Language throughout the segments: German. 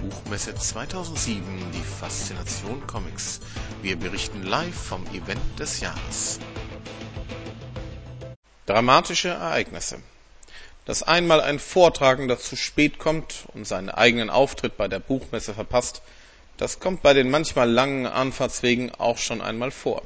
Buchmesse 2007 die Faszination Comics. Wir berichten live vom Event des Jahres. Dramatische Ereignisse. Dass einmal ein Vortragender zu spät kommt und seinen eigenen Auftritt bei der Buchmesse verpasst, das kommt bei den manchmal langen Anfahrtswegen auch schon einmal vor.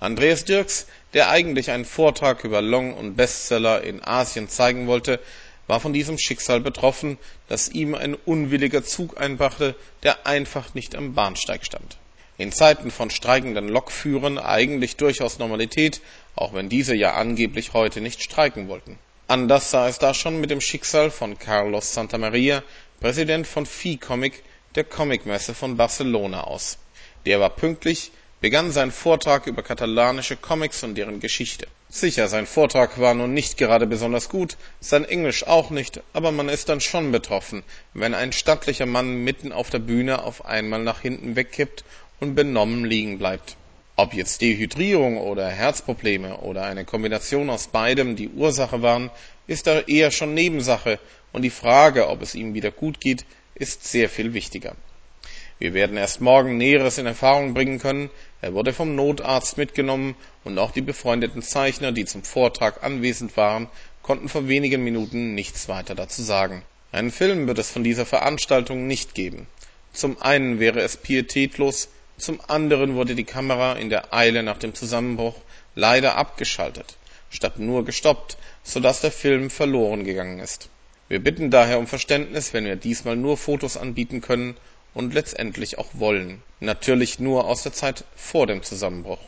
Andreas Dirks, der eigentlich einen Vortrag über Long und Bestseller in Asien zeigen wollte, war von diesem Schicksal betroffen, das ihm ein unwilliger Zug einbrachte, der einfach nicht am Bahnsteig stand. In Zeiten von streikenden Lokführern eigentlich durchaus Normalität, auch wenn diese ja angeblich heute nicht streiken wollten. Anders sah es da schon mit dem Schicksal von Carlos Santamaria, Präsident von Vicomic, der Comicmesse von Barcelona aus. Der war pünktlich, begann seinen Vortrag über katalanische Comics und deren Geschichte. Sicher, sein Vortrag war nun nicht gerade besonders gut, sein Englisch auch nicht, aber man ist dann schon betroffen, wenn ein stattlicher Mann mitten auf der Bühne auf einmal nach hinten wegkippt und benommen liegen bleibt. Ob jetzt Dehydrierung oder Herzprobleme oder eine Kombination aus beidem die Ursache waren, ist da eher schon Nebensache und die Frage, ob es ihm wieder gut geht, ist sehr viel wichtiger. Wir werden erst morgen Näheres in Erfahrung bringen können. Er wurde vom Notarzt mitgenommen und auch die befreundeten Zeichner, die zum Vortrag anwesend waren, konnten vor wenigen Minuten nichts weiter dazu sagen. Einen Film wird es von dieser Veranstaltung nicht geben. Zum einen wäre es pietätlos, zum anderen wurde die Kamera in der Eile nach dem Zusammenbruch leider abgeschaltet, statt nur gestoppt, so dass der Film verloren gegangen ist. Wir bitten daher um Verständnis, wenn wir diesmal nur Fotos anbieten können und letztendlich auch wollen. Natürlich nur aus der Zeit vor dem Zusammenbruch